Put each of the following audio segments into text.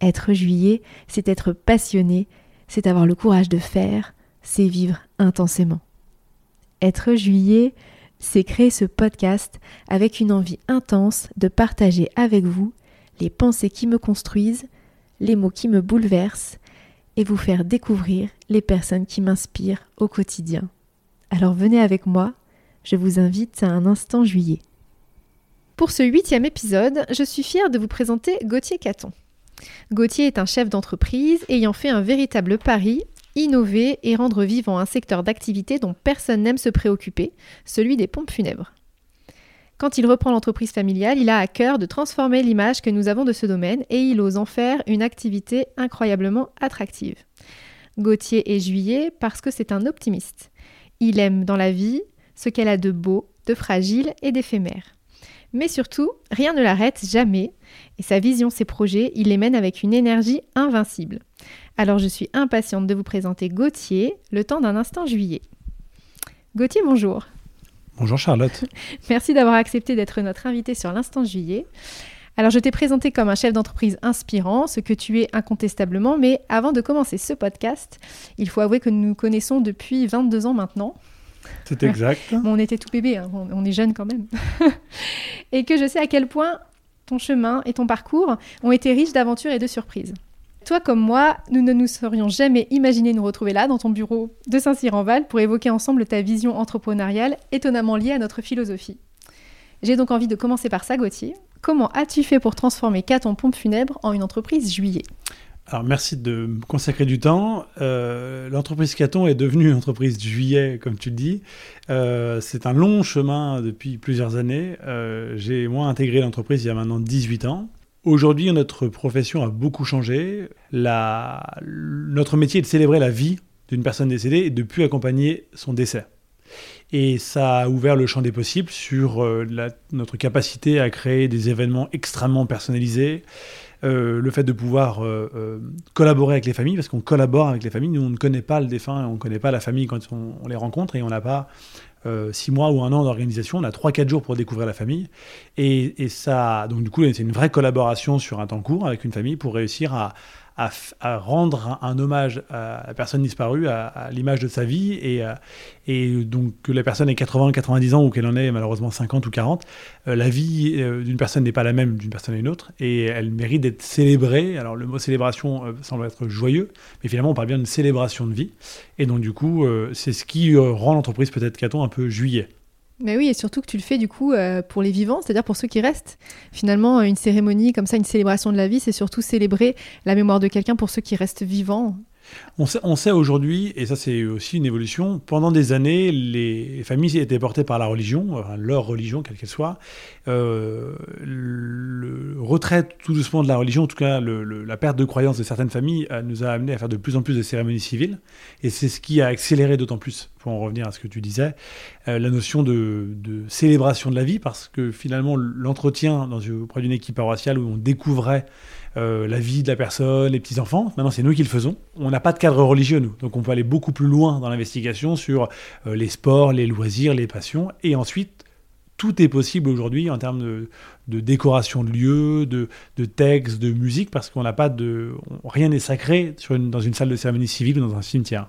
Être juillet, c'est être passionné, c'est avoir le courage de faire, c'est vivre intensément. Être juillet, c'est créer ce podcast avec une envie intense de partager avec vous les pensées qui me construisent, les mots qui me bouleversent et vous faire découvrir les personnes qui m'inspirent au quotidien. Alors venez avec moi, je vous invite à un instant juillet. Pour ce huitième épisode, je suis fière de vous présenter Gauthier Caton. Gauthier est un chef d'entreprise ayant fait un véritable pari, innover et rendre vivant un secteur d'activité dont personne n'aime se préoccuper, celui des pompes funèbres. Quand il reprend l'entreprise familiale, il a à cœur de transformer l'image que nous avons de ce domaine et il ose en faire une activité incroyablement attractive. Gauthier est juillet parce que c'est un optimiste. Il aime dans la vie ce qu'elle a de beau, de fragile et d'éphémère. Mais surtout, rien ne l'arrête jamais, et sa vision, ses projets, il les mène avec une énergie invincible. Alors je suis impatiente de vous présenter Gauthier, le temps d'un instant juillet. Gauthier, bonjour. Bonjour Charlotte. Merci d'avoir accepté d'être notre invité sur l'instant juillet. Alors je t'ai présenté comme un chef d'entreprise inspirant, ce que tu es incontestablement, mais avant de commencer ce podcast, il faut avouer que nous nous connaissons depuis 22 ans maintenant. C'est exact. on était tout bébé, hein, on, est jeune quand même. et que je sais à quel point ton chemin et ton parcours ont été riches d'aventures et de surprises. Toi comme moi, nous ne nous serions jamais imaginé nous retrouver là, dans ton bureau de Saint-Cyr-en-Val, pour évoquer ensemble ta vision entrepreneuriale étonnamment liée à notre philosophie. J'ai donc envie de commencer par ça, Gauthier. Comment as-tu fait pour transformer Caton Pompe Funèbre en une entreprise juillet? Alors merci de me consacrer du temps. Euh, l'entreprise Caton est devenue entreprise de juillet, comme tu le dis. Euh, c'est un long chemin depuis plusieurs années. Euh, j'ai moi intégré l'entreprise il y a maintenant 18 ans. Aujourd'hui, notre profession a beaucoup changé. Notre métier est de célébrer la vie d'une personne décédée et de plus accompagner son décès. Et ça a ouvert le champ des possibles sur notre capacité à créer des événements extrêmement personnalisés, euh, le fait de pouvoir euh, euh, collaborer avec les familles, parce qu'on collabore avec les familles. Nous, on ne connaît pas le défunt, on ne connaît pas la famille quand on, les rencontre, et on n'a pas six mois ou un an d'organisation, on a trois, quatre jours pour découvrir la famille. Et, et ça, donc du coup, c'est une vraie collaboration sur un temps court avec une famille pour réussir à, à, rendre un, hommage à la personne disparue, à, l'image de sa vie, et, euh, et donc que la personne ait 80, 90 ans ou qu'elle en ait malheureusement 50 ou 40, euh, la vie euh, d'une personne n'est pas la même d'une personne à une autre, et elle mérite d'être célébrée. Alors le mot célébration semble être joyeux, mais finalement on parle bien d'une célébration de vie, et donc du coup c'est ce qui rend l'entreprise peut-être Caton un peu juillet. Mais oui, et surtout que tu le fais du coup euh, pour les vivants, c'est-à-dire pour ceux qui restent. Finalement, une cérémonie comme ça, une célébration de la vie, c'est surtout célébrer la mémoire de quelqu'un pour ceux qui restent vivants. On sait, aujourd'hui, et ça c'est aussi une évolution, pendant des années, les familles étaient portées par la religion, leur religion, quelle qu'elle soit. Euh, le retrait tout doucement de la religion, en tout cas la perte de croyance de certaines familles, euh, nous a amené à faire de plus en plus de cérémonies civiles. Et c'est ce qui a accéléré d'autant plus, pour en revenir à ce que tu disais, euh, la notion de, célébration de la vie, parce que finalement l'entretien auprès d'une équipe paroissiale où on découvrait euh, la vie de la personne, les petits-enfants. Maintenant, c'est nous qui le faisons. On n'a pas de cadre religieux, nous. Donc, on peut aller beaucoup plus loin dans l'investigation sur euh, les sports, les loisirs, les passions. Et ensuite, tout est possible aujourd'hui en termes de, décoration de lieux, de textes, de musique, parce qu'on n'a pas de. rien n'est sacré dans une salle de cérémonie civile ou dans un cimetière.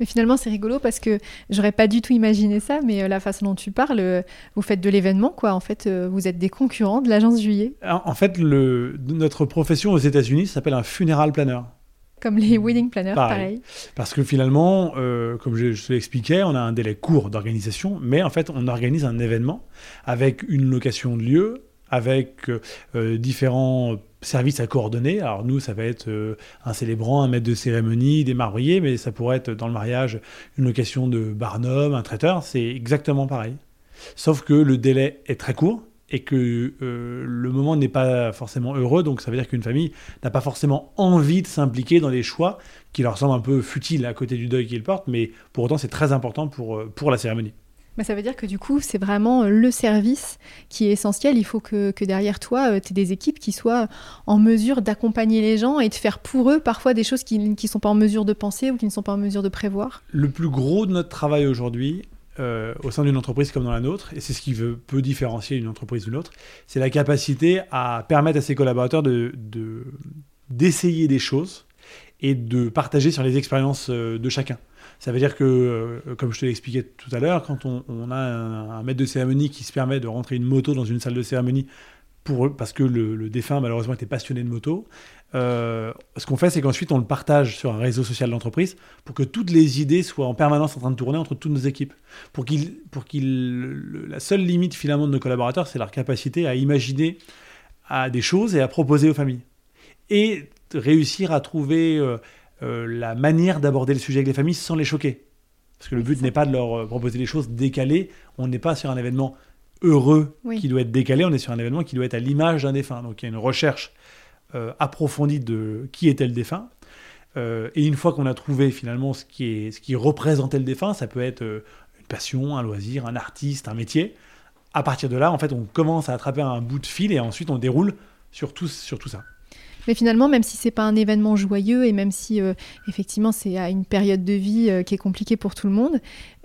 Mais finalement, c'est rigolo parce que j'aurais pas du tout imaginé ça, mais euh, la façon dont tu parles, euh, vous faites de l'événement, quoi. En fait, euh, vous êtes des concurrents de l'agence Juillet. En fait, le, notre profession aux États-Unis s'appelle un funeral planner. Comme les wedding planners, pareil. Parce que finalement, euh, comme je, je te l'expliquais, on a un délai court d'organisation, mais en fait, on organise un événement avec une location de lieu, avec euh, différents services à coordonner. Alors nous, ça va être euh, un célébrant, un maître de cérémonie, des mariés, mais ça pourrait être dans le mariage une location de barnum, un traiteur. C'est exactement pareil. Sauf que le délai est très court et que euh, le moment n'est pas forcément heureux. Donc ça veut dire qu'une famille n'a pas forcément envie de s'impliquer dans des choix qui leur semblent un peu futiles à côté du deuil qu'ils portent, mais pour autant c'est très important pour, pour la cérémonie. Mais ça veut dire que du coup, c'est vraiment euh, le service qui est essentiel. Il faut que, derrière toi, euh, tu aies des équipes qui soient en mesure d'accompagner les gens et de faire pour eux parfois des choses qu'ils ne sont pas en mesure de penser ou qui ne sont pas en mesure de prévoir. Le plus gros de notre travail aujourd'hui, euh, au sein d'une entreprise comme dans la nôtre, et c'est ce qui peut différencier une entreprise d'une autre, c'est la capacité à permettre à ses collaborateurs de, d'essayer des choses et de partager sur les expériences de chacun. Ça veut dire que, euh, comme je te l'expliquais tout à l'heure, quand on, a un, maître de cérémonie qui se permet de rentrer une moto dans une salle de cérémonie pour, parce que le, défunt, malheureusement, était passionné de moto, euh, ce qu'on fait, c'est qu'ensuite, on le partage sur un réseau social d'entreprise pour que toutes les idées soient en permanence en train de tourner entre toutes nos équipes. Pour qu'il, pour qu'il, la seule limite, finalement, de nos collaborateurs, c'est leur capacité à imaginer à des choses et à proposer aux familles. Et réussir à trouver... Euh, euh, la manière d'aborder le sujet avec les familles sans les choquer. Parce que le but n'est pas de leur euh, proposer des choses décalées. On n'est pas sur un événement heureux qui doit être décalé, on est sur un événement qui doit être à l'image d'un défunt. Donc il y a une recherche euh, approfondie de qui était le défunt. et une fois qu'on a trouvé finalement ce qui, est, ce qui représentait le défunt, ça peut être une passion, un loisir, un artiste, un métier. À partir de là, en fait, on commence à attraper un bout de fil et ensuite on déroule sur tout, sur tout ça. Mais finalement, même si c'est pas un événement joyeux et même si euh, effectivement c'est à une période de vie euh, qui est compliquée pour tout le monde,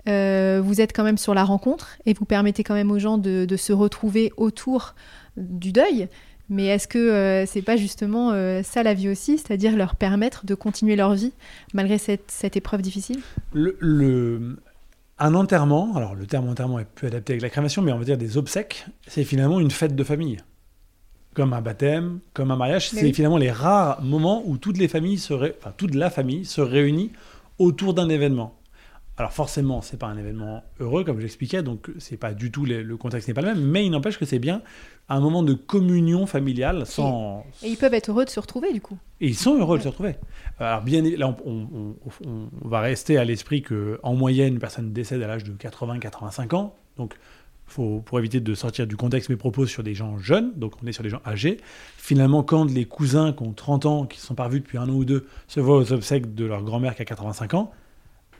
euh, vous êtes quand même sur la rencontre et vous permettez quand même aux gens de, se retrouver autour du deuil. Mais est-ce que c'est pas justement ça la vie aussi, c'est-à-dire leur permettre de continuer leur vie malgré cette, épreuve difficile? Le, Un enterrement, alors le terme enterrement est peu adapté avec la crémation, mais on va dire des obsèques, c'est finalement une fête de famille comme un baptême, comme un mariage. C'est finalement les rares moments où toutes les familles enfin, toute la famille se réunit autour d'un événement. Alors forcément, c'est pas un événement heureux, comme j'expliquais, donc c'est pas du tout le contexte n'est pas le même, mais il n'empêche que c'est bien un moment de communion familiale sans. Et ils peuvent être heureux de se retrouver du coup. Et ils sont heureux de se retrouver. Alors bien, là, on, on va rester à l'esprit que en moyenne, une personne décède à l'âge de 80-85 ans, donc pour éviter de sortir du contexte mes propos sur des gens jeunes, donc on est sur des gens âgés. Finalement, quand les cousins qui ont 30 ans, qui ne sont pas revus depuis un an ou deux, se voient aux obsèques de leur grand-mère qui a 85 ans,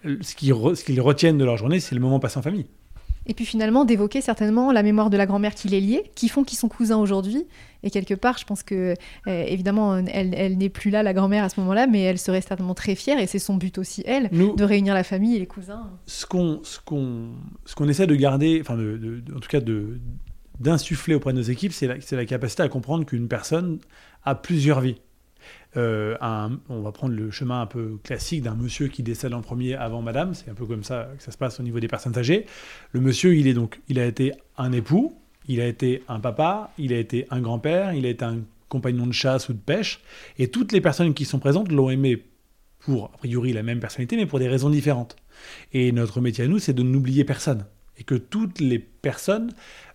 ce qu'ils retiennent de leur journée, c'est le moment passé en famille. Et puis finalement, d'évoquer certainement la mémoire de la grand-mère qui les liait, qui font qu'ils sont cousins aujourd'hui. Et quelque part, je pense que, euh, évidemment, elle, n'est plus là, la grand-mère, à ce moment-là, mais elle serait certainement très fière, et c'est son but aussi, elle, de réunir la famille et les cousins. Ce qu'on ce qu'on essaie de garder, enfin, de, en tout cas, d'insuffler auprès de nos équipes, c'est la, la capacité à comprendre qu'une personne a plusieurs vies. Euh, on va prendre le chemin un peu classique d'un monsieur qui décède en premier avant madame, c'est un peu comme ça que ça se passe au niveau des personnes âgées. Le monsieur, il est donc, il a été un époux, il a été un papa, il a été un grand-père, il a été un compagnon de chasse ou de pêche, et toutes les personnes qui sont présentes l'ont aimé pour, a priori, la même personnalité, mais pour des raisons différentes. Et notre métier à nous, c'est de n'oublier personne. Et que toutes les personnes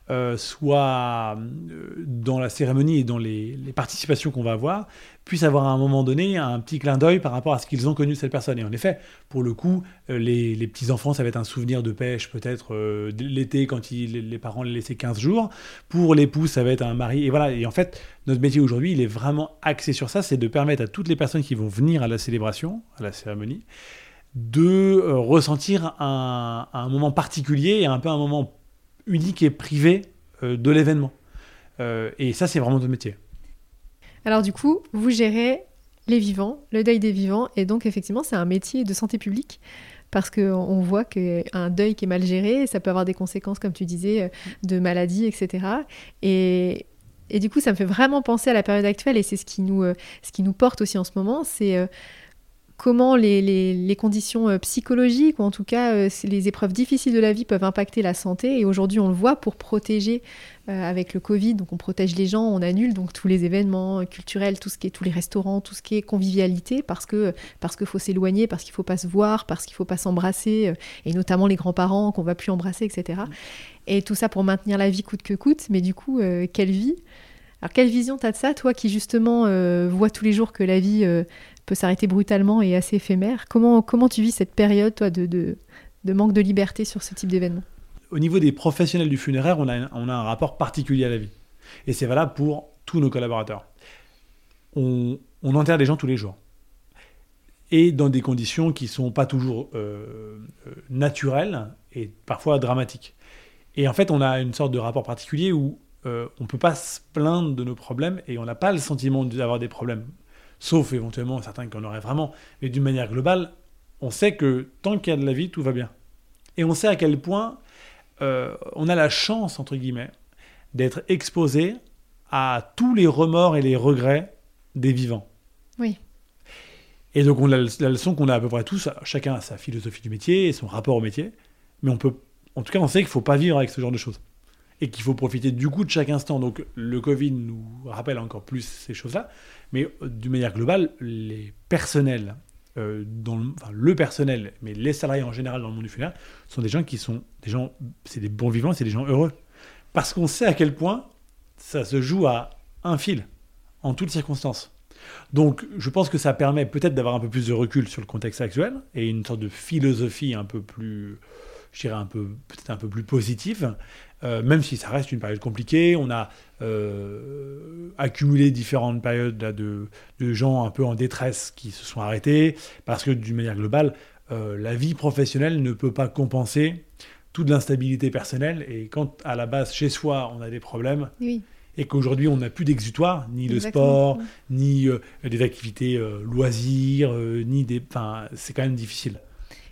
euh, soit euh, dans la cérémonie et dans les, participations qu'on va avoir, puissent avoir à un moment donné un petit clin d'œil par rapport à ce qu'ils ont connu de cette personne. Et en effet, pour le coup, euh, les, petits-enfants, ça va être un souvenir de pêche peut-être l'été quand les parents les laissaient 15 jours. Pour l'époux, ça va être un mari. Et voilà, et en fait, notre métier aujourd'hui, il est vraiment axé sur ça, c'est de permettre à toutes les personnes qui vont venir à la célébration, à la cérémonie, de ressentir un, un moment particulier et un peu un moment unique et privé euh, de l'événement. Euh, et ça, c'est vraiment notre métier. Alors du coup, vous gérez les vivants, le deuil des vivants, et donc effectivement, c'est un métier de santé publique parce qu'on voit qu'un deuil qui est mal géré, ça peut avoir des conséquences, comme tu disais, euh, de maladies, etc. Et, et du coup, ça me fait vraiment penser à la période actuelle, et c'est ce, qui nous, ce qui nous porte aussi en ce moment, c'est comment les, conditions euh, psychologiques, ou en tout cas euh, les épreuves difficiles de la vie peuvent impacter la santé. Et aujourd'hui, on le voit pour protéger avec le Covid. Donc on protège les gens, on annule donc tous les événements culturels, tout ce qui est tous les restaurants, tout ce qui est convivialité, parce que parce qu'il faut s'éloigner, parce qu'il faut pas se voir, parce qu'il faut pas s'embrasser, et notamment les grands-parents qu'on va plus embrasser, etc. Et tout ça pour maintenir la vie coûte que coûte. Mais du coup, quelle vie? Alors quelle vision tu as de ça, toi qui justement euh, vois tous les jours que la vie euh, peut s'arrêter brutalement et assez éphémère comment, comment tu vis cette période, toi, de, de, manque de liberté sur ce type d'événement? Au niveau des professionnels du funéraire, on a, on a un rapport particulier à la vie. Et c'est valable pour tous nos collaborateurs. On, on, enterre des gens tous les jours. Et dans des conditions qui ne sont pas toujours euh, naturelles et parfois dramatiques. Et en fait, on a une sorte de rapport particulier où euh, on ne peut pas se plaindre de nos problèmes et on n'a pas le sentiment d'avoir des problèmes. Sauf éventuellement certains qui en auraient vraiment. Mais d'une manière globale, on sait que tant qu'il y a de la vie, tout va bien. Et on sait à quel point euh, on a la chance, entre guillemets, d'être exposé à tous les remords et les regrets des vivants. Oui. Et donc on a la leçon qu'on a à peu près tous, chacun a sa philosophie du métier et son rapport au métier, mais on peut, en tout cas on sait qu'il ne faut pas vivre avec ce genre de choses et qu'il faut profiter du coup de chaque instant. Donc le Covid nous rappelle encore plus ces choses-là, mais euh, d'une manière globale, les personnels, euh, dans le, personnel, mais les salariés en général dans le monde du funéraire, sont des gens qui sont des gens, c'est des bons vivants, c'est des gens heureux, parce qu'on sait à quel point ça se joue à un fil en toutes circonstances. Donc, je pense que ça permet peut-être d'avoir un peu plus de recul sur le contexte actuel et une sorte de philosophie un peu plus, je dirais peut-être un peu plus positive, euh, même si ça reste une période compliquée. On a euh, accumulé différentes périodes de, gens un peu en détresse qui se sont arrêtés, parce que d'une manière globale, euh, la vie professionnelle ne peut pas compenser toute l'instabilité personnelle. Et quand à la base, chez soi, on a des problèmes, et qu'aujourd'hui, on n'a plus d'exutoire, ni le sport, ni des activités loisirs, ni des... Enfin, c'est quand même difficile.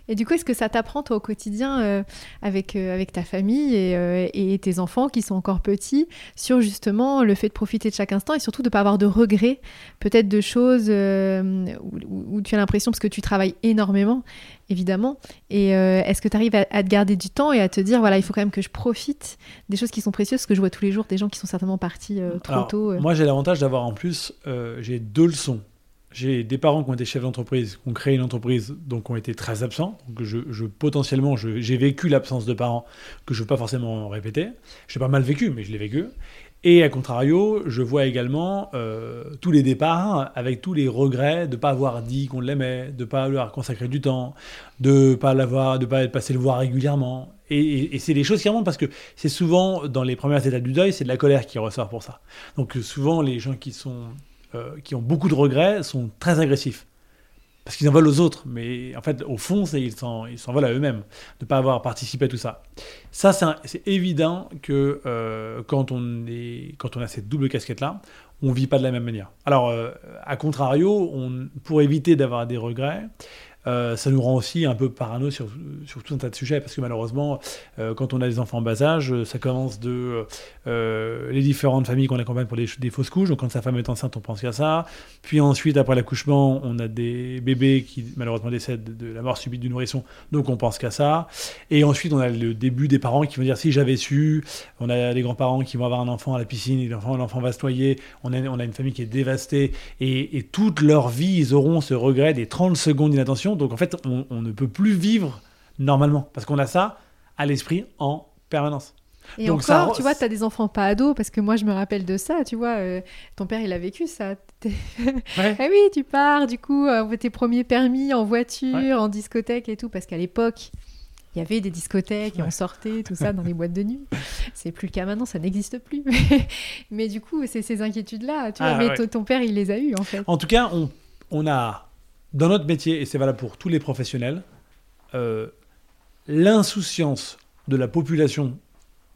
Et du coup, est-ce que ça t'apprend, toi, au quotidien, euh, avec, euh, avec ta famille euh, et, tes enfants qui sont encore petits, sur justement le fait de profiter de chaque instant et surtout de ne pas avoir de regrets, peut-être de choses où, tu as l'impression, parce que tu travailles énormément, évidemment, et est-ce que tu arrives à, te garder du temps et à te dire, voilà, il faut quand même que je profite des choses qui sont précieuses, parce que je vois tous les jours des gens qui sont certainement partis trop tôt. Moi, j'ai l'avantage d'avoir en plus, j'ai deux leçons. J'ai des parents qui ont été chefs d'entreprise, qui ont créé une entreprise, donc ont été très absents. Donc je, potentiellement, j'ai vécu l'absence de parents que je ne veux pas forcément répéter. J'ai pas mal vécu, mais je l'ai vécu. Et à contrario, je vois également euh, tous les départs avec tous les regrets de ne pas avoir dit qu'on l'aimait, de ne pas avoir consacré du temps, de ne pas l'avoir, de pas être passé le voir régulièrement. Et, et c'est des choses qui remontent parce que c'est souvent dans les premières étapes du deuil, c'est de la colère qui ressort pour ça. Donc souvent les gens qui sont euh, qui ont beaucoup de regrets sont très agressifs. Parce qu'ils en veulent aux autres, mais en fait, au fond, ils s'en, ils s'en veulent à eux-mêmes de ne pas avoir participé à tout ça. Ça, c'est, évident que euh, quand, on est, quand on a cette double casquette-là, on ne vit pas de la même manière. Alors, euh, à contrario, on, pour éviter d'avoir des regrets, euh, ça nous rend aussi un peu parano sur, sur, tout un tas de sujets, parce que malheureusement, euh, quand on a des enfants en bas âge, ça commence de euh, les différentes familles qu'on accompagne pour des, des, fausses couches. Donc quand sa femme est enceinte, on pense qu'à ça. Puis ensuite, après l'accouchement, on a des bébés qui malheureusement décèdent de la mort subite du nourrisson, donc on pense qu'à ça. Et ensuite, on a le début des parents qui vont dire si j'avais su. On a des grands-parents qui vont avoir un enfant à la piscine, l'enfant, l'enfant va se noyer. On a, on a une famille qui est dévastée. Et, et toute leur vie, ils auront ce regret des 30 secondes d'inattention donc en fait, on, ne peut plus vivre normalement parce qu'on a ça à l'esprit en permanence. Et Donc encore, tu vois, tu as des enfants pas ados, parce que moi je me rappelle de ça, tu vois, euh, ton père il a vécu ça. ah oui, tu pars du coup, euh, tes premiers permis en voiture, en discothèque et tout, parce qu'à l'époque, il y avait des discothèques et on sortait, tout ça, dans les boîtes de nuit. C'est plus le cas maintenant, ça n'existe plus. mais du coup, c'est ces inquiétudes-là, tu vois, ah mais ton père il les a eues en fait. En tout cas, on, on a dans notre métier, et c'est valable pour tous les professionnels, euh, l'insouciance de la population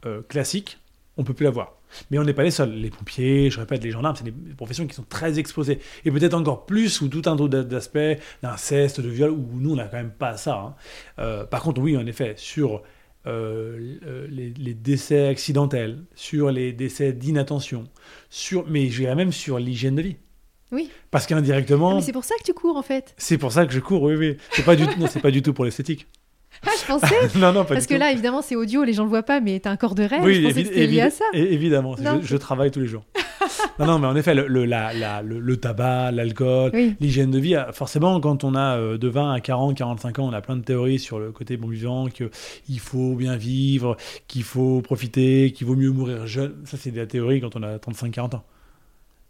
euh, classique, on peut plus l'avoir. Mais on n'est pas les seuls. Les pompiers, je répète, les gendarmes, c'est des professions qui sont très exposées. Et peut-être encore plus sous tout un autre d'aspects, d'inceste, de viol, où nous, on n'a quand même pas ça. Hein. Euh, par contre, oui, en effet, sur les, les, décès accidentels, sur les décès d'inattention, sur, mais je dirais même sur l'hygiène de vie. Oui. Parce qu'indirectement. Ah, mais c'est pour ça que tu cours en fait. C'est pour ça que je cours, oui, oui. C'est pas du, non, c'est pas du tout pour l'esthétique. Ah, je pensais. non, non, pas Parce du que tout. là, évidemment, c'est audio, les gens le voient pas, mais t'as un corps de rêve. oui, je pensais que c'était lié à ça. évidemment. Je, je travaille tous les jours. non, non, mais en effet, le, le- la- la- le- le tabac, l'alcool, Oui. l'hygiène de vie, euh, forcément, quand on a euh, de 20 à 40, 45 ans, on a plein de théories sur le côté bon vivant, qu'il faut bien vivre, qu'il faut profiter, qu'il vaut mieux mourir jeune. Ça, c'est de la théorie quand on a 35, 40 ans.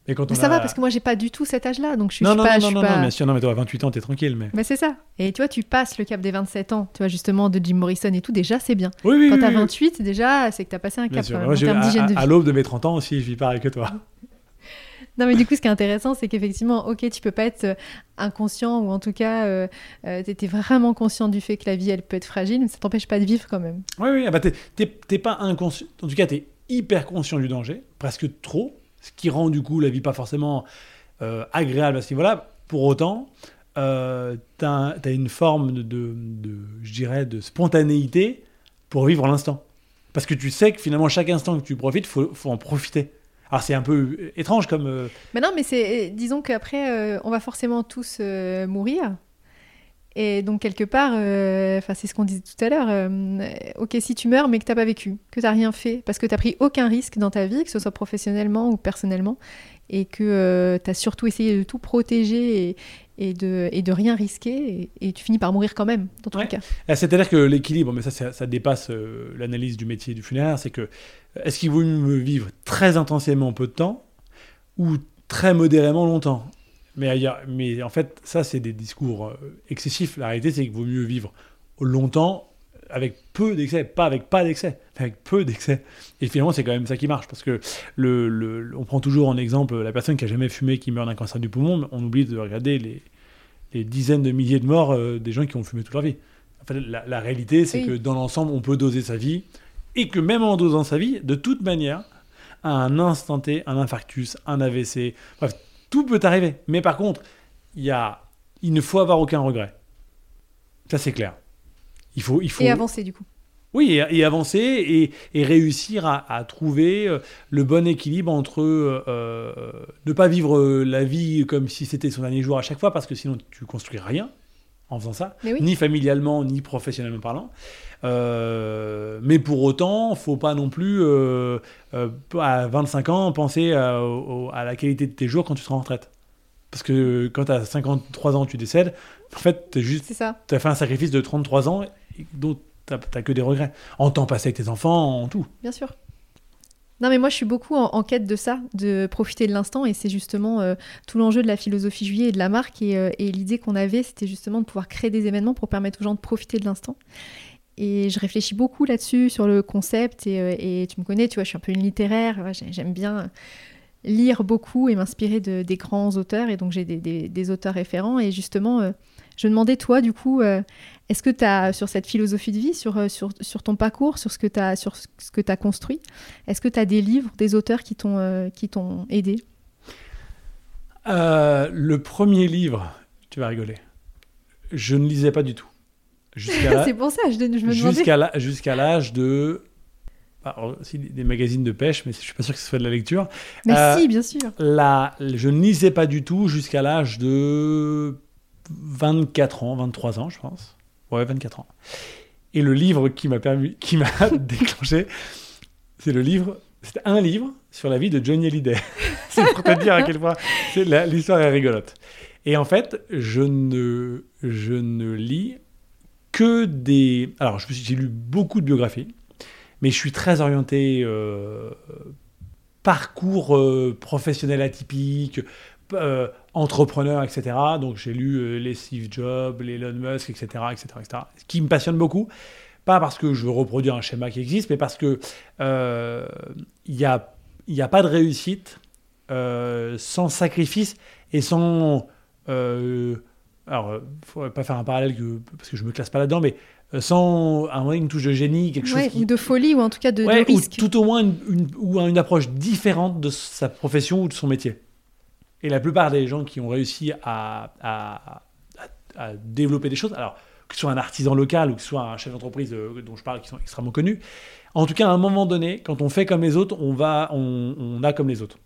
Mais quand Mais on ça a... va, parce que moi, j'ai pas du tout cet âge-là, donc je suis non, je suis non, pas. non, je suis non, pas- non, bien sûr, non, mais toi, à 28 ans, t'es tranquille, mais... Mais c'est ça. Et tu vois, tu passes le cap des 27 ans, tu vois, justement, de Jim Morrison et tout, déjà, c'est bien. Oui, oui, Quand oui, t'as oui. 28, déjà, c'est que t'as passé un Bien cap sûr. Moi, en termes à, d'hygiène de vie. à- à l'aube de mes 30 ans aussi, je vis pareil que toi. Non, mais du coup, ce qui est intéressant, c'est qu'effectivement, ok, tu peux pas être euh, inconscient ou en tout cas, euh, euh, t'étais vraiment conscient du fait que la vie, elle peut être fragile, mais ça t'empêche pas de vivre quand même. Oui, oui, ah bah t'es- pas inconscient. En tout cas, t'es hyper conscient du danger, presque trop, ce qui rend du coup la vie pas forcément euh, agréable à ce niveau-là. Pour autant, euh, as une forme de, de, je dirais, de spontanéité pour vivre l'instant. Parce que tu sais que finalement, chaque instant que tu profites, faut, faut en profiter. Alors c'est un peu étrange comme... euh, Mais non, mais c'est, disons qu'après, euh, on va forcément tous euh, mourir. Et donc, quelque part, euh, c'est ce qu'on disait tout à l'heure. euh, ok, si tu meurs, mais que t'as pas vécu, que t'as rien fait, parce que t'as pris aucun risque dans ta vie, que ce soit professionnellement ou personnellement, et que tu t'as surtout essayé de tout protéger et, et de, et de rien risquer, et, et tu finis par mourir quand même, dans tous Ouais. les cas. Ah, C'est-à-dire que l'équilibre, mais ça, ça, ça dépasse euh, l'analyse du métier du funéraire, c'est que euh, est-ce qu'il vaut mieux vivre très intensément peu de temps ou très modérément longtemps? Mais, ailleurs- mais en fait, ça, c'est des discours euh, excessifs. La réalité, c'est qu'il vaut mieux vivre longtemps avec peu d'excès, pas avec pas d'excès, avec peu d'excès. Et finalement, c'est quand même ça qui marche, parce que le, le- on prend toujours en exemple la personne qui a jamais fumé, qui meurt d'un cancer du poumon, mais on oublie de regarder les, les dizaines de milliers de morts euh, des gens qui ont fumé toute leur vie. En fait, la, la réalité, c'est Oui. que dans l'ensemble, on peut doser sa vie, et que même en dosant sa vie, de toute manière, à un instant T, un infarctus, un AVC, bref, tout peut arriver. Mais par contre, il, y a, il ne faut avoir aucun regret. Ça, c'est clair. Il faut, il faut, Et avancer, du coup. oui, et, et avancer et, et réussir à, à trouver euh, le bon équilibre entre euh, euh, ne pas vivre la vie comme si c'était son dernier jour à chaque fois, parce que sinon tu construis rien en faisant ça, oui. ni familialement ni professionnellement parlant. Euh, mais pour autant, faut pas non plus euh, euh, à 25 ans penser à, la qualité de tes jours quand tu seras en retraite. Parce que quand tu as 53 ans, tu décèdes, en fait, tu juste as fait un sacrifice de 33 ans et dont tu n'as que des regrets. En temps passé avec tes enfants, en tout. Bien sûr. Non, mais moi, je suis beaucoup en, en quête de ça, de profiter de l'instant, et c'est justement euh, tout l'enjeu de la philosophie juillet et de la marque. Et, euh, et l'idée qu'on avait, c'était justement de pouvoir créer des événements pour permettre aux gens de profiter de l'instant. Et je réfléchis beaucoup là-dessus, sur le concept. Et, euh, et tu me connais, tu vois, je suis un peu une littéraire. J'aime bien lire beaucoup et m'inspirer de, des grands auteurs. Et donc, j'ai des, des- auteurs référents. Et justement, euh, je demandais, toi, du coup, euh, est-ce que tu as, sur cette philosophie de vie, sur, sur, sur ton parcours, sur ce que tu as, as construit, est-ce que tu as des livres, des auteurs qui t'ont t'ont aidé? Le premier livre, tu vas rigoler, je ne lisais pas du tout. Jusqu'à C'est pour ça, je, je me jusqu'à l'âge de... Alors, aussi des- magazines de pêche, mais je suis pas sûr que ce soit de la lecture. Mais Euh, si, bien sûr. La, je ne lisais pas du tout jusqu'à l'âge de 24 ans, 23 ans, je pense. Ouais, 24 ans. Et le livre qui m'a permis, qui m'a déclenché, c'est le livre, c'était un livre sur la vie de Johnny Hallyday. c'est pour te dire à quel point c'est l'histoire est rigolote. Et en fait, je ne, je ne lis que des. Alors, j'ai lu beaucoup de biographies, mais je suis très orienté euh, parcours euh, professionnel atypique, euh, entrepreneur, etc. Donc j'ai lu les Steve Jobs, les Elon Musk, etc., etc., etc. Ce qui me passionne beaucoup, pas parce que je veux reproduire un schéma qui existe, mais parce que il n'y a, a pas de réussite sans sacrifice et sans... alors, il faut pas faire un parallèle que, parce que je me classe pas là-dedans, mais euh, sans à un moment, une touche de génie, quelque Ouais, chose qui, Ou de folie, ou en tout cas de, de Ouais, ou risque. tout au moins une, une- ou une approche différente de sa profession ou de son métier. Et la plupart des gens qui ont réussi à, à- à- à développer des choses, alors que ce soit un artisan local ou que ce soit un chef d'entreprise euh, dont je parle qui sont extrêmement connus, en tout cas à un moment donné, quand on fait comme les autres, on, va, on, on a comme les autres.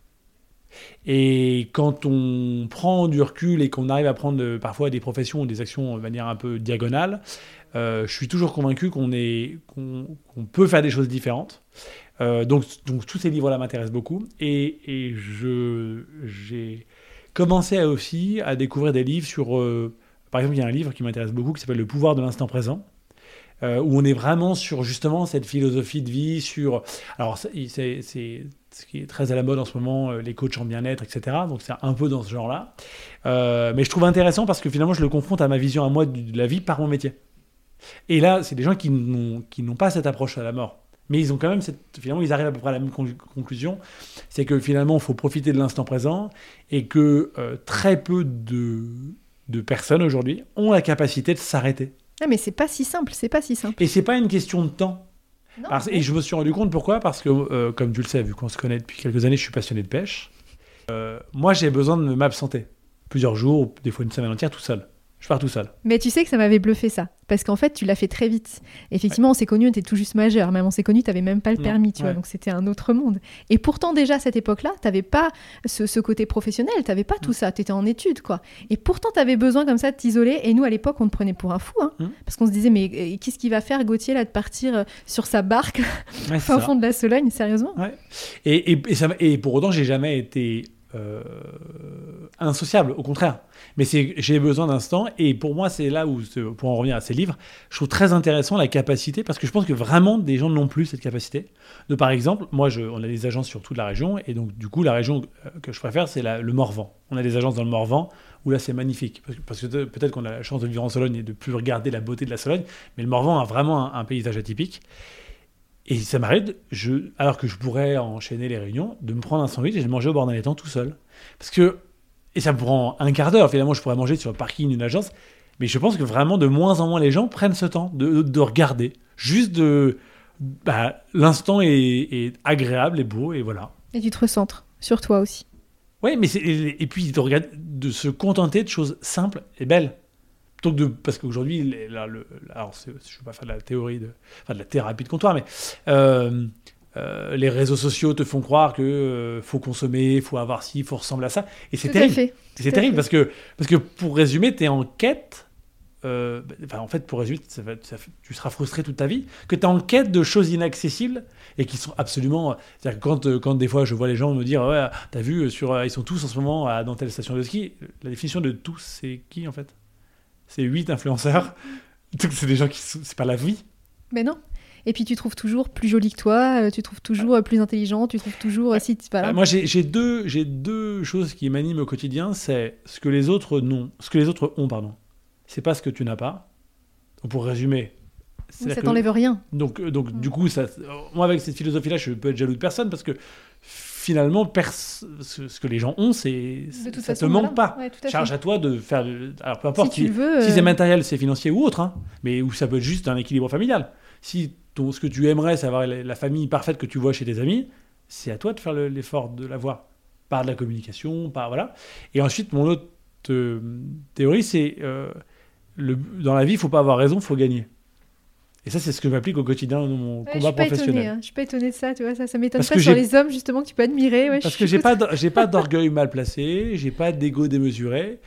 Et quand on prend du recul et qu'on arrive à prendre euh, parfois des professions ou des actions de manière un peu diagonale, euh, je suis toujours convaincu qu'on est, qu'on, peut faire des choses différentes. Euh, donc, donc tous ces livres-là m'intéressent beaucoup. Et, et j'ai commencé aussi à découvrir des livres sur... par exemple, il y a un livre qui m'intéresse beaucoup qui s'appelle Le pouvoir de l'instant présent. Où on est vraiment sur justement cette philosophie de vie, sur... Alors, c'est, ce qui est très à la mode en ce moment, euh, les coachs en bien-être, etc. Donc c'est un peu dans ce genre-là. Euh, mais je trouve intéressant parce que finalement, je le confronte à ma vision à moi de la vie par mon métier. Et là, c'est des gens qui n'ont pas cette approche à la mort. Mais ils ont quand même cette, finalement, ils arrivent à peu près à la même conclusion, c'est que finalement, il faut profiter de l'instant présent et que euh, très peu de, de personnes aujourd'hui ont la capacité de s'arrêter. Ah, mais c'est pas si simple, c'est pas si simple. Et c'est pas une question de temps et je me suis rendu compte pourquoi Parce que, euh, comme tu le sais, vu qu'on se connaît depuis quelques années, je suis passionné de pêche. Euh, moi, j'ai besoin de m'absenter plusieurs jours, des fois une semaine entière, tout seul. Je pars tout seul. Mais tu sais que ça m'avait bluffé ça. Parce qu'en fait, tu l'as fait très vite. Effectivement, on s'est connus, on était tout juste majeur. Même on s'est connus, tu n'avais même pas le permis, tu vois. Donc c'était un autre monde. Et pourtant, déjà à cette époque-là, tu n'avais pas ce, côté professionnel, tu n'avais pas tout ça. Tu étais en études, quoi. Et pourtant, tu avais besoin comme ça de t'isoler. Et nous, à l'époque, on te prenait pour un fou. Hein. Mmh. Parce qu'on se disait, mais euh, qu'est-ce qu'il va faire, Gauthier, là, de partir euh, sur sa barque au fond de la Sologne, sérieusement? Et, et, et, ça, et pour autant, j'ai jamais été euh, insociable, au contraire. Mais j'ai besoin d'instant, et pour moi, c'est là où, pour en revenir à ces livres, je trouve très intéressant la capacité, parce que je pense que vraiment des gens n'ont plus cette capacité. De par exemple, moi, je, on a des agences sur toute la région, et donc du coup, la région euh, que je préfère, c'est le Morvan. On a des agences dans le Morvan, où là, c'est magnifique, parce que, peut-être qu'on a la chance de vivre en Sologne et de plus regarder la beauté de la Sologne, mais le Morvan a vraiment un paysage atypique. Et ça m'arrête, je, alors que je pourrais enchaîner les réunions, de me prendre un sandwich et de manger au bord d'un étang tout seul. Parce que, et ça me prend un quart d'heure, finalement, je pourrais manger sur le parking d'une agence, mais je pense que vraiment de moins en moins les gens prennent ce temps de, de regarder. Juste de. Bah, L'instant est, agréable et beau, et voilà. Et tu te recentres sur toi aussi. Oui, mais et, et puis de, de se contenter de choses simples et belles de, parce qu'aujourd'hui, alors je ne veux pas faire de la théorie, de, enfin de la thérapie de comptoir, mais euh, euh, les réseaux sociaux te font croire que euh, faut consommer, faut avoir ci, faut ressembler à ça, et c'est terrible. C'est terrible parce que parce que pour résumer, tu es en quête. Enfin, en fait, pour résumer, ça tu seras frustré toute ta vie, que tu es en quête de choses inaccessibles et qui sont absolument. C'est-à-dire que quand, quand des fois je vois les gens me dire Ouais, t'as vu, sur, ils sont tous en ce moment à, dans telle station de ski, la définition de tous, c'est qui en fait? C'est 8 influenceurs. c'est des gens qui. C'est pas la vie. Mais non. Et puis tu trouves toujours plus joli que toi, euh, tu trouves toujours euh, plus intelligent, tu trouves toujours. Euh, si, voilà. Moi, j'ai deux, deux choses qui m'animent au quotidien c'est ce que les autres n'ont. Ce que les autres ont, pardon. C'est pas ce que tu n'as pas. Donc, pour résumer. Ça t'enlève rien. Donc, donc du coup, ça, moi, avec cette philosophie-là, je peux être jaloux de personne parce que finalement, ce que les gens ont, c'est ça ne te manque pas. Charge à toi de faire. Alors peu importe si, c'est euh, matériel, c'est financier ou autre, hein, mais où ça peut être juste un équilibre familial. Si ton, ce que tu aimerais, c'est avoir la, famille parfaite que tu vois chez tes amis, c'est à toi de faire l'effort de l'avoir par de la communication, par voilà. Et ensuite, mon autre euh, théorie, c'est euh, dans la vie, il faut pas avoir raison, il faut gagner. Et ça, c'est ce que j'applique au quotidien dans mon combat professionnel. Hein. Je suis pas étonné de ça, tu vois, ça, ça m'étonne pas sur les hommes justement que tu peux admirer. Parce que j'ai pas, j'ai pas d'orgueil mal placé, j'ai pas d'ego démesuré,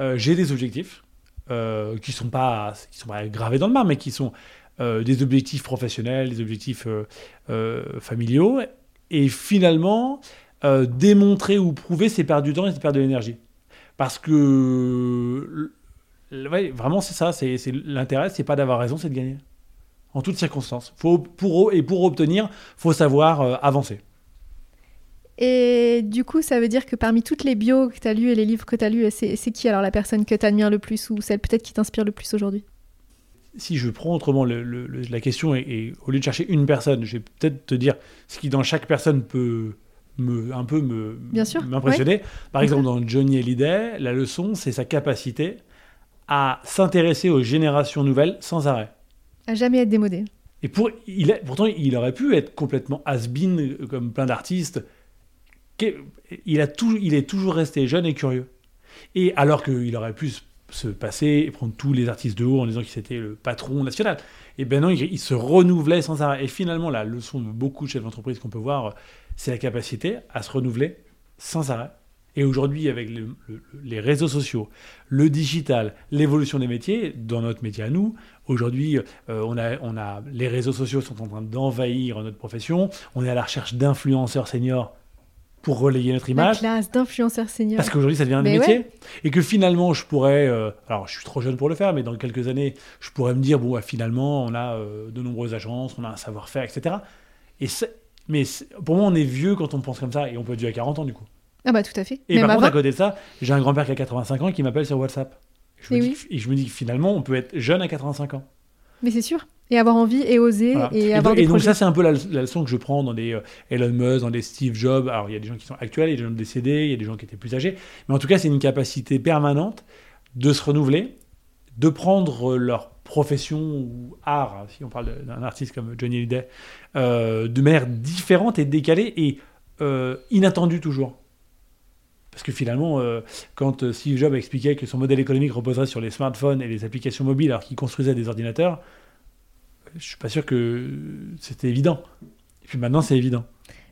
euh, j'ai des objectifs euh, qui sont pas, qui sont pas gravés dans le marbre, mais qui sont euh, des objectifs professionnels, des objectifs familiaux, et finalement démontrer ou prouver, c'est perdre du temps et c'est perdre de l'énergie, parce que vraiment c'est ça, c'est l'intérêt, c'est pas d'avoir raison, c'est de gagner en toutes circonstances. Faut, pour, et pour obtenir, faut savoir euh, avancer. Et du coup, ça veut dire que parmi toutes les bios que tu as lues et les livres que tu as lus, c'est qui alors la personne que tu admires le plus ou celle peut-être qui t'inspire le plus aujourd'hui? Si je prends autrement la question et, au lieu de chercher une personne, je vais peut-être te dire ce qui dans chaque personne peut me, un peu me, m'impressionner. Par exemple, dans Johnny Hallyday, la leçon, c'est sa capacité à s'intéresser aux générations nouvelles sans arrêt. Jamais être démodé. Et pour, il pourtant, il aurait pu être complètement has-been euh, comme plein d'artistes. Il, il est toujours resté jeune et curieux. Et alors qu'il aurait pu se passer et prendre tous les artistes de haut en disant qu'il était le patron national. Et ben non, il, se renouvelait sans arrêt. Et finalement, la leçon de beaucoup de chefs d'entreprise qu'on peut voir, c'est la capacité à se renouveler sans arrêt. Et aujourd'hui, avec le- le- les réseaux sociaux, le digital, l'évolution des métiers, dans notre métier à nous, aujourd'hui, euh, on, a, on a, les réseaux sociaux sont en train d'envahir notre profession. On est à la recherche d'influenceurs seniors pour relayer notre La image. classe d'influenceurs seniors. Parce qu'aujourd'hui, ça devient un Mais métier. Et que finalement, je pourrais. euh, alors, je suis trop jeune pour le faire, mais dans quelques années, je pourrais me dire bon, ouais, finalement, on a euh, de nombreuses agences, on a un savoir-faire, etc. Et mais pour moi, on est vieux quand on pense comme ça, et on peut être vieux à 40 ans, du coup. Ah bah tout à fait. Et Même par contre, à à côté de ça, j'ai un grand-père qui a 85 ans qui m'appelle sur WhatsApp. Je Et dis oui. et je me dis que finalement, on peut être jeune à 85 ans. Mais c'est sûr. Et avoir envie et oser Voilà. et, Et, avoir des et donc projets. ça, c'est un peu la, la leçon que je prends dans des euh, Elon Musk, dans des Steve Jobs. Alors, il y a des gens qui sont actuels, il y a des gens décédés, il y a des gens qui étaient plus âgés. Mais en tout cas, c'est une capacité permanente de se renouveler, de prendre leur profession ou art, si on parle d'un artiste comme Johnny Hallyday, euh, de manière différente et décalée et euh, inattendue toujours. Parce que finalement, euh, quand euh, Steve Jobs expliquait que son modèle économique reposerait sur les smartphones et les applications mobiles alors qu'il construisait des ordinateurs, je suis pas sûr que c'était évident. Et puis maintenant, c'est évident.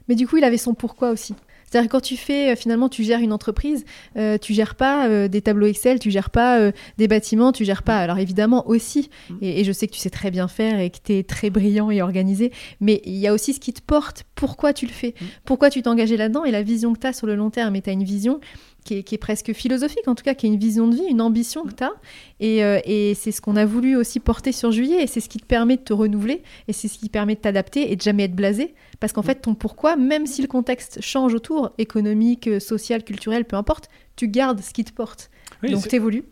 Mais du coup, il avait son pourquoi aussi. C'est-à-dire quand tu fais, euh, finalement, tu gères une entreprise, euh, tu gères pas euh, des tableaux Excel, tu gères pas euh, des bâtiments, tu gères pas. Alors évidemment aussi, Mm. et, et je sais que tu sais très bien faire et que tu es très brillant et organisé, mais il y a aussi ce qui te porte, pourquoi tu le fais, Mm. pourquoi tu t'es engagé là-dedans? Et la vision que tu as sur le long terme. Et tu as une vision qui est, qui est presque philosophique, en tout cas, qui est une vision de vie, une ambition que tu as. Et, euh, et c'est ce qu'on a voulu aussi porter sur Juillet, et c'est ce qui te permet de te renouveler, et c'est ce qui te permet de t'adapter et de jamais être blasé. Parce qu'en fait, ton pourquoi, même si le contexte change autour, économique, euh, social, culturel, peu importe, tu gardes ce qui te porte. Oui, Donc t'évolues.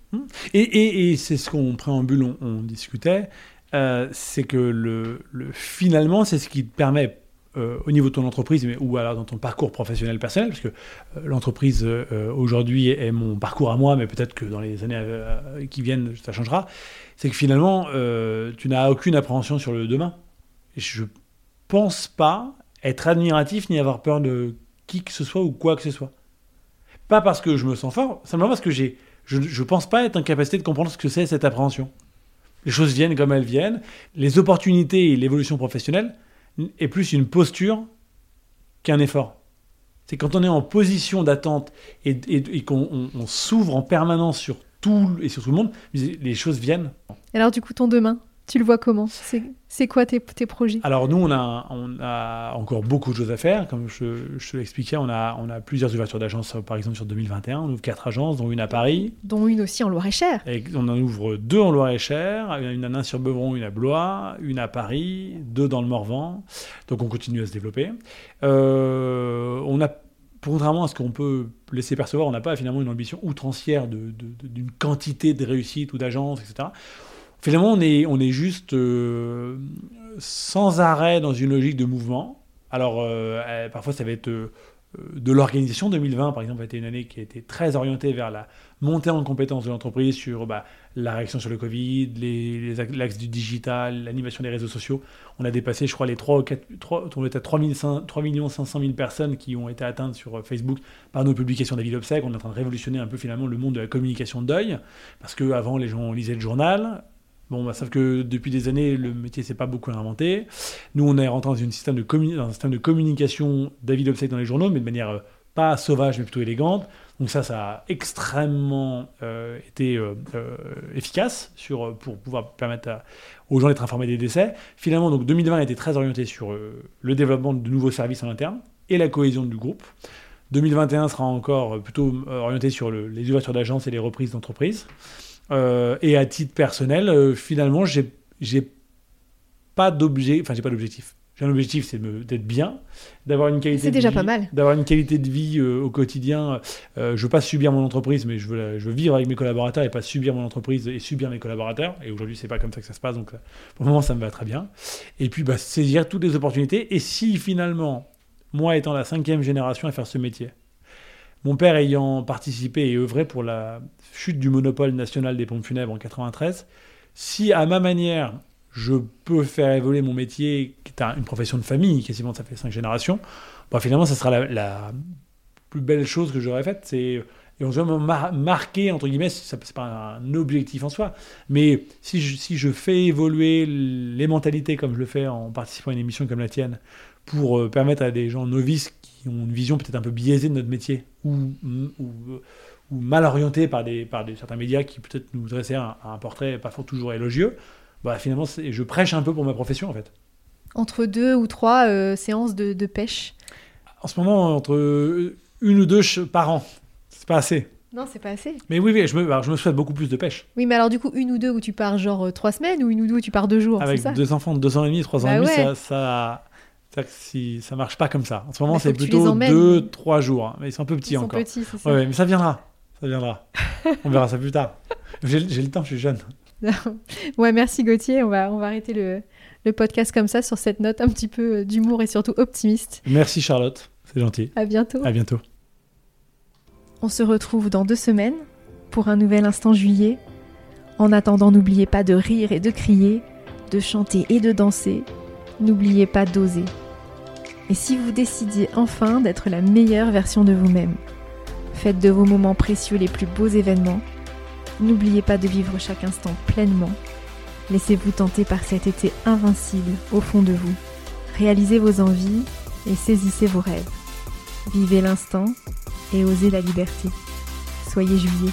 et, et, et c'est ce qu'on préambule, on, on discutait, euh, c'est que le, le- finalement, c'est ce qui te permet euh, au niveau de ton entreprise mais, ou alors dans ton parcours professionnel personnel, parce que euh, l'entreprise euh, aujourd'hui est, mon parcours à moi, mais peut-être que dans les années qui viennent, ça changera, c'est que finalement, tu n'as aucune appréhension sur le demain. Je pense pas être admiratif ni avoir peur de qui que ce soit ou quoi que ce soit. Pas parce que je me sens fort, simplement parce que j'ai, je ne pense pas être en capacité de comprendre ce que c'est cette appréhension. Les choses viennent comme elles viennent. Les opportunités et l'évolution professionnelle est plus une posture qu'un effort. C'est quand on est en position d'attente et, et- qu'on on- on s'ouvre en permanence sur tout et sur tout le monde, les choses viennent. Alors du coup, ton demain, tu le vois comment? C'est quoi tes, tes projets? Alors nous, on a, on a encore beaucoup de choses à faire. Comme je, je te l'expliquais, on a, on a plusieurs ouvertures d'agences, par exemple sur 2021. On ouvre quatre agences, dont une à Paris. Dont une aussi en Loire-et-Cher. Et on en ouvre deux en Loire-et-Cher, une à Nain-sur-Beuvron, une à Blois, une à Paris, deux dans le Morvan. Donc on continue à se développer. Euh, on a, contrairement à ce qu'on peut laisser percevoir, on n'a pas finalement une ambition outrancière de- de- de- d'une quantité de réussites ou d'agences, etc. Finalement, on est, on est juste euh, sans arrêt dans une logique de mouvement. Alors, euh, euh, parfois, ça va être de l'organisation. 2020, par exemple, a été une année qui a été très orientée vers la montée en compétences de l'entreprise sur bah, la réaction sur le Covid, l'axe du digital, l'animation des réseaux sociaux. On a dépassé, je crois, les 3 ou 4, 3, on est à 3, 3 500 000 personnes qui ont été atteintes sur Facebook par nos publications d'avis d'obsèques. On est en train de révolutionner un peu finalement le monde de la communication de deuil, parce qu'avant, les gens lisaient le journal. Bon, bah, sauf que depuis des années, le métier s'est pas beaucoup inventé. Nous, on est rentré dans, une système de dans un système de communication d'avis d'obsèques dans les journaux, mais de manière euh, pas sauvage, mais plutôt élégante. Donc ça, ça a extrêmement euh, été euh, efficace sur, pour pouvoir permettre aux gens d'être informés des décès. Finalement, donc 2020 a été très orienté sur le développement de nouveaux services en interne et la cohésion du groupe. 2021 sera encore plutôt orienté sur le- les ouvertures d'agences et les reprises d'entreprises. Euh, et à titre personnel, euh, finalement, j'ai j'ai pas d'objet, enfin j'ai pas d'objectif. J'ai un objectif, c'est de d'être bien, d'avoir une qualité. C'est de déjà vie- pas mal. D'avoir une qualité de vie euh, au quotidien. Euh, je veux pas subir mon entreprise, mais je veux, la- je veux vivre avec mes collaborateurs et pas subir mon entreprise et subir mes collaborateurs. Et aujourd'hui, c'est pas comme ça que ça se passe, donc pour le moment, ça me va très bien. Et puis, bah, saisir toutes les opportunités. Et si finalement, moi étant la cinquième génération à faire ce métier, mon père ayant participé et œuvré pour la chute du monopole national des pompes funèbres en 93, si à ma manière, je peux faire évoluer mon métier, qui est un- une profession de famille, quasiment ça fait cinq générations, bah, finalement, ça sera la, plus belle chose que j'aurais faite. C'est et on se mar marquer, entre guillemets, c'est pas un objectif en soi, mais si je, si je fais évoluer les mentalités comme je le fais en participant à une émission comme la tienne, pour euh, permettre à des gens novices qui qui ont une vision peut-être un peu biaisée de notre métier ou, ou, ou mal orientée par, des, par des, certains médias qui peut-être nous dressaient un, un portrait pas toujours élogieux, bah, finalement, je prêche un peu pour ma profession en fait. Entre deux ou trois euh, séances de, de, pêche? En ce moment, entre une ou deux par an. C'est pas assez. Non, c'est pas assez. Mais oui, oui je, me, je me souhaite beaucoup plus de pêche. Oui, mais alors du coup, une ou deux où tu pars genre euh, trois semaines ou une ou deux où tu pars deux jours Avec ça? deux enfants de deux ans et demi, trois ans bah et demi, ouais. ça, ça, ça, si, ça marche pas comme ça. En ce moment, c'est que plutôt emmènes. deux, trois jours. hein. Mais ils sont un peu petits Ils sont encore. petits, c'est ça. Ouais, mais ça viendra. Ça viendra. On verra ça plus tard. J'ai j'ai le temps, je suis jeune. ouais, merci Gauthier. On va, on va arrêter le, le podcast comme ça sur cette note un petit peu euh, d'humour et surtout optimiste. Merci Charlotte, c'est gentil. À bientôt. À bientôt. On se retrouve dans deux semaines pour un nouvel instant juillet. En attendant, n'oubliez pas de rire et de crier, de chanter et de danser. N'oubliez pas d'oser. Et si vous décidiez enfin d'être la meilleure version de vous-même, faites de vos moments précieux les plus beaux événements. N'oubliez pas de vivre chaque instant pleinement. Laissez-vous tenter par cet été invincible au fond de vous. Réalisez vos envies et saisissez vos rêves. Vivez l'instant et osez la liberté. Soyez juillet.